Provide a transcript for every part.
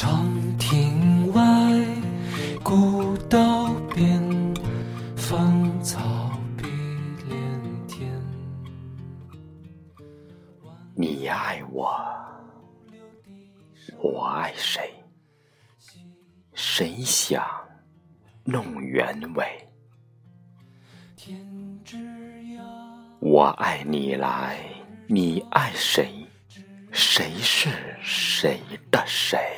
长亭外，古道边，芳草碧连天。你爱我，我爱谁？谁想弄原委？我爱你来，你爱谁？谁是谁的谁？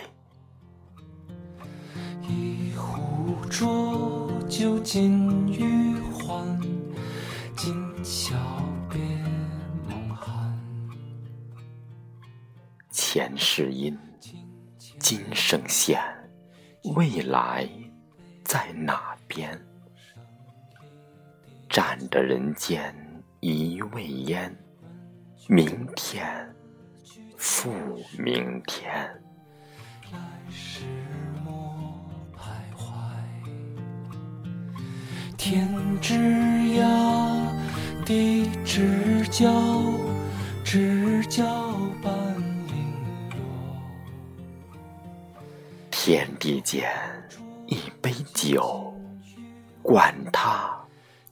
酒尽余欢，今宵别梦寒。前世因，今生现，未来在哪边？占着人间一味烟，明天复明天。来时天之涯，地之角，知交半零落。天地间一杯酒，管他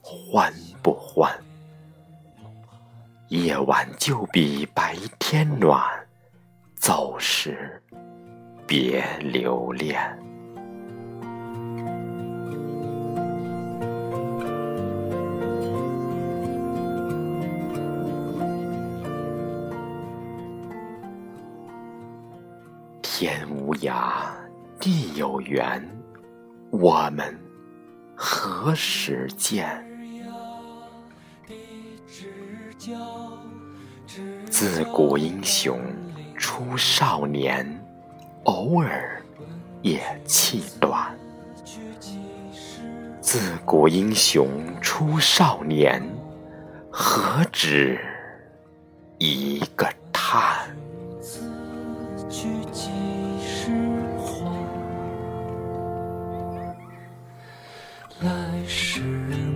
欢不欢。夜晚就比白天暖，走时别留恋。天无涯，地有缘，我们何时见？自古英雄出少年，偶尔也气短。自古英雄出少年，何止一个叹？去几时还？来时。